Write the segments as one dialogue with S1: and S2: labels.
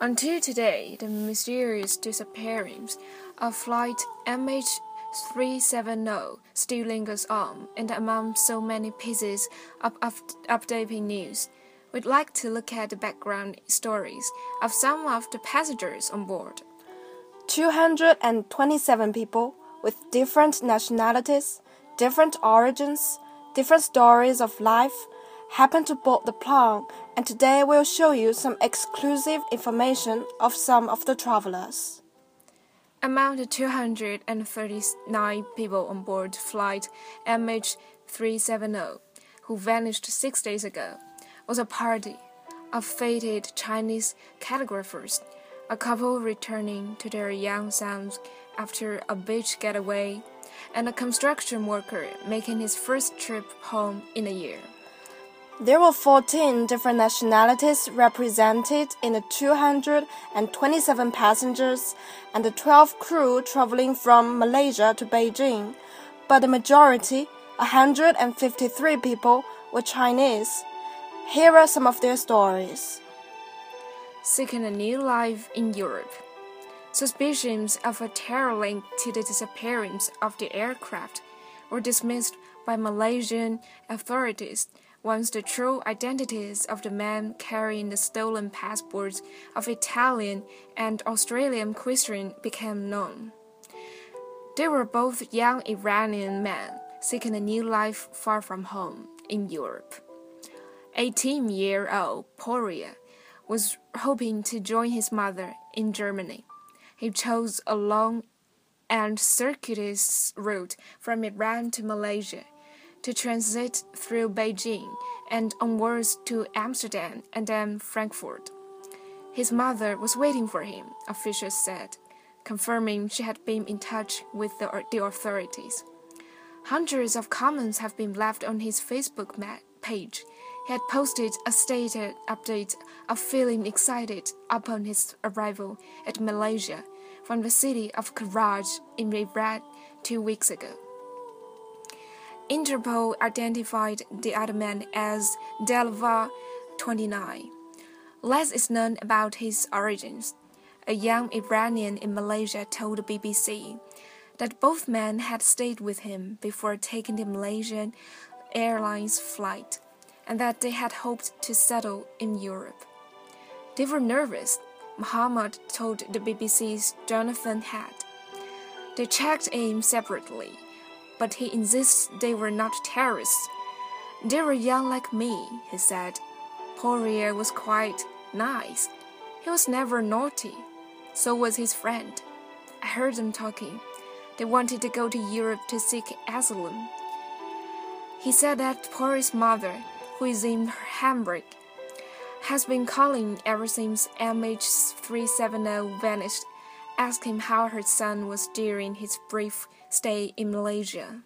S1: Until today, the mysterious disappearance of flight MH370 still lingers on, and among so many pieces of updating news, we'd like to look at the background stories of some of the passengers on board.
S2: 227 people with different nationalities, different origins, different stories of life happened to board the plane, and today we'll show you some exclusive information of some of the travelers.
S1: Among the 239 people on board flight MH370 who vanished six days ago was a party of fated Chinese calligraphers, a couple returning to their young sons after a beach getaway, and a construction worker making his first trip home in a year.
S2: There were 14 different nationalities represented in the 227 passengers and the 12 crew traveling from Malaysia to Beijing, but the majority, 153 people, were Chinese. Here are some of their stories.
S1: Seeking a new life in Europe. Suspicions of a terror link to the disappearance of the aircraft were dismissed by Malaysian authorities once the true identities of the men carrying the stolen passports of Italian and Australian Christian became known. They were both young Iranian men seeking a new life far from home in Europe. 18 year old Pouria was hoping to join his mother in Germany. He chose a long and circuitous route from Iran to Malaysia to transit through Beijing and onwards to Amsterdam and then Frankfurt. His mother was waiting for him, officials said, confirming she had been in touch with the, the authorities. Hundreds of comments have been left on his Facebook page. He had posted a stated update of feeling excited upon his arrival at Malaysia from the city of Karaj in Iran two weeks ago. Interpol identified the other man as Delavar 29. Less is known about his origins. A young Iranian in Malaysia told the BBC that both men had stayed with him before taking the Malaysian Airlines flight and that they had hoped to settle in Europe. They were nervous, Muhammad told the BBC's Jonathan Head. They checked in separately but he insists they were not terrorists. They were young like me, he said. Pouria was quite nice. He was never naughty. So was his friend. I heard them talking. They wanted to go to Europe to seek asylum. He said that Pouria's mother, who is in Hamburg, has been calling ever since MH370 vanished, asking how her son was during his brief stay in Malaysia.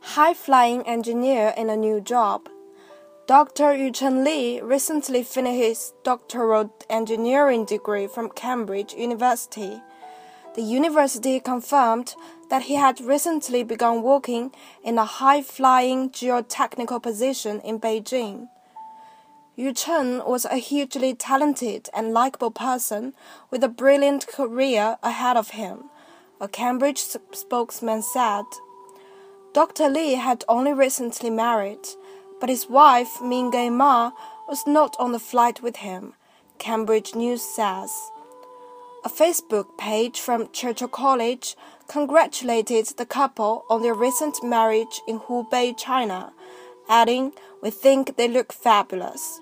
S2: High flying engineer in a new job. Dr. Yuchen Li recently finished his doctoral engineering degree from Cambridge University. The university confirmed that he had recently begun working in a high flying geotechnical position in Beijing. Yu Chen was a hugely talented and likable person with a brilliant career ahead of him a Cambridge spokesman said. Dr. Li had only recently married, but his wife, Mingay Ma, was not on the flight with him, Cambridge News says. A Facebook page from Churchill College congratulated the couple on their recent marriage in Hubei, China, adding, We think they look fabulous.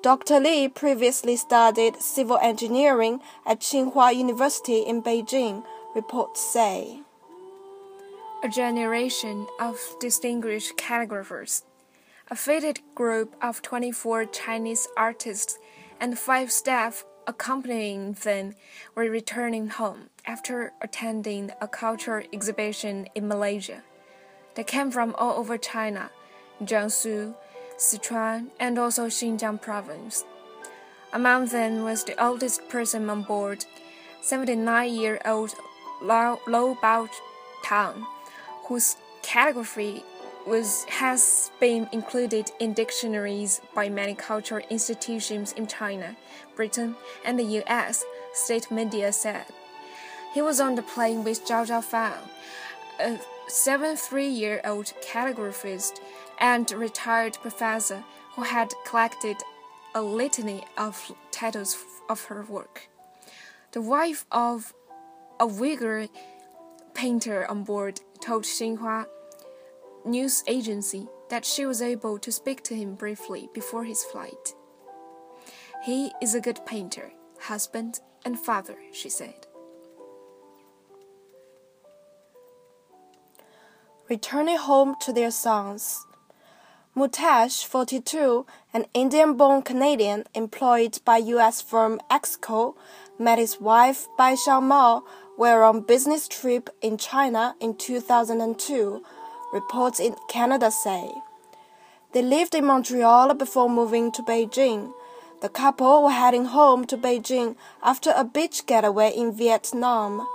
S2: Dr. Li previously studied civil engineering at Tsinghua University in Beijing reports say.
S1: A generation of distinguished calligraphers, a fated group of 24 Chinese artists and five staff accompanying them were returning home after attending a cultural exhibition in Malaysia. They came from all over China, Jiangsu, Sichuan, and also Xinjiang province. Among them was the oldest person on board, 79 year old Lo Bao Tang, whose calligraphy was has been included in dictionaries by many cultural institutions in China, Britain, and the US, state media said. He was on the plane with Zhao Zhaofang, a 73-year-old calligraphist and retired professor who had collected a litany of titles of her work. The wife of a Uyghur painter on board told Xinhua news agency that she was able to speak to him briefly before his flight. He is a good painter, husband, and father, she said.
S2: Returning home to their sons. Muktesh, 42, an Indian born Canadian employed by U.S. firm Xcoal, met his wife Bai Xiaomo while on business trip in China in 2002 reports in Canada say. They lived in Montreal before moving to Beijing. The couple were heading home to Beijing after a beach getaway in Vietnam.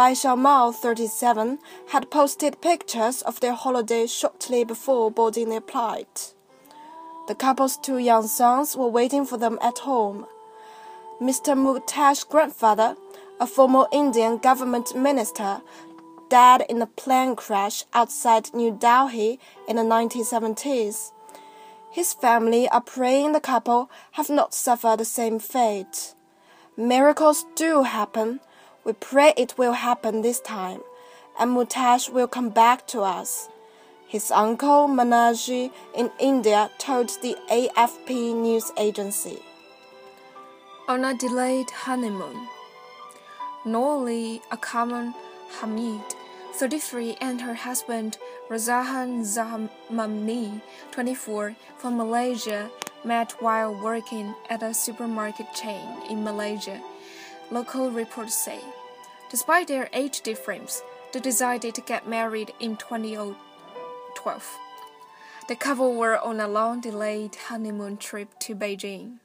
S2: Bai Xiaomo, 37, had posted pictures of their holiday shortly before boarding their flight. The couple's two young sons were waiting for them at home. Mr. Muktesh's grandfather, a former Indian government minister, died in a plane crash outside New Delhi in the 1970s. His family are praying the couple have not suffered the same fate. Miracles do happen. We pray it will happen this time, and Muktesh will come back to us. His uncle Manaji in India told the AFP news agency.
S1: On a delayed honeymoon, Noorli Akram Hamid 33, and her husband Razahan Zamani, 24, from Malaysia, met while working at a supermarket chain in Malaysia. Local reports say. Despite their age difference, they decided to get married in 2012. The couple were on a long delayed honeymoon trip to Beijing.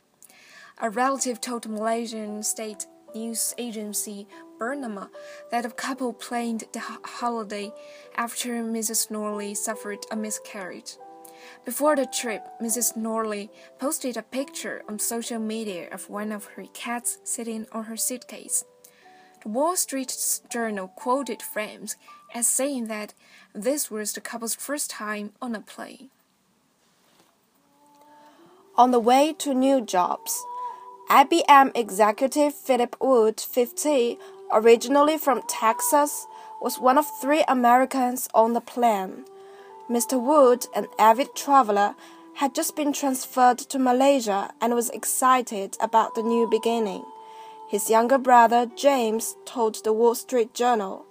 S1: A relative told Malaysian state news agency Bernama that the couple planned the holiday after Mrs. Noorli suffered a miscarriage. Before the trip, Mrs. Norley posted a picture on social media of one of her cats sitting on her suitcase. The Wall Street Journal quoted Frames as saying that this was the couple's first time on a plane.
S2: On the way to new jobs, IBM executive Philip Wood, 50, originally from Texas, was one of three Americans on the plane. Mr. Wood, an avid traveler, had just been transferred to Malaysia and was excited about the new beginning. His younger brother, James, told the Wall Street Journal.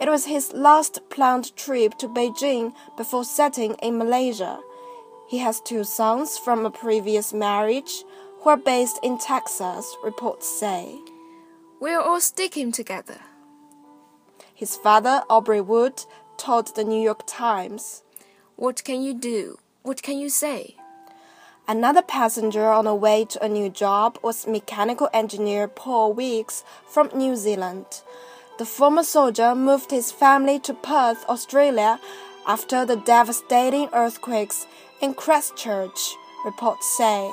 S2: It was his last planned trip to Beijing before settling in Malaysia. He has two sons from a previous marriage who are based in Texas, reports say.
S1: We're all sticking together.
S2: His father, Aubrey Wood, told the New York Times.
S1: What can you do? What can you say?
S2: Another passenger on the way to a new job was mechanical engineer Paul Weeks from New Zealand. The former soldier moved his family to Perth, Australia, after the devastating earthquakes in Christchurch, reports say.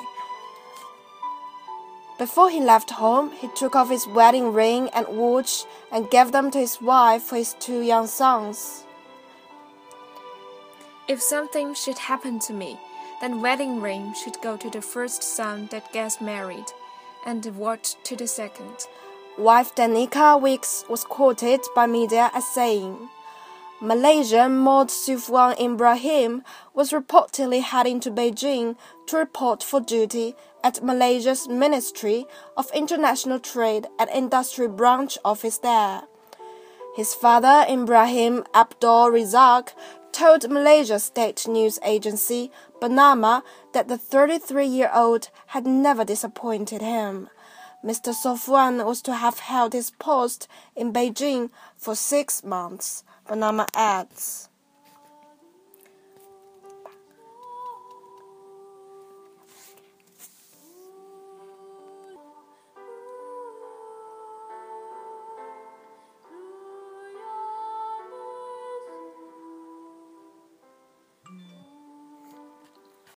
S2: Before he left home, he took off his wedding ring and watch and gave them to his wife for his two young sons.
S1: If something should happen to me, then wedding ring should go to the first son that gets married, and the watch to the second.
S2: Wife Danica Weeks was quoted by media as saying, Malaysian Maud Sufwan Ibrahim was reportedly heading to Beijing to report for duty at Malaysia's Ministry of International Trade and Industry branch office there. His father, Ibrahim Abdul Razak, told Malaysia state news agency, Bernama, that the 33 year old had never disappointed him. Mr. Sofwan was to have held his post in Beijing for six months. Bernama adds.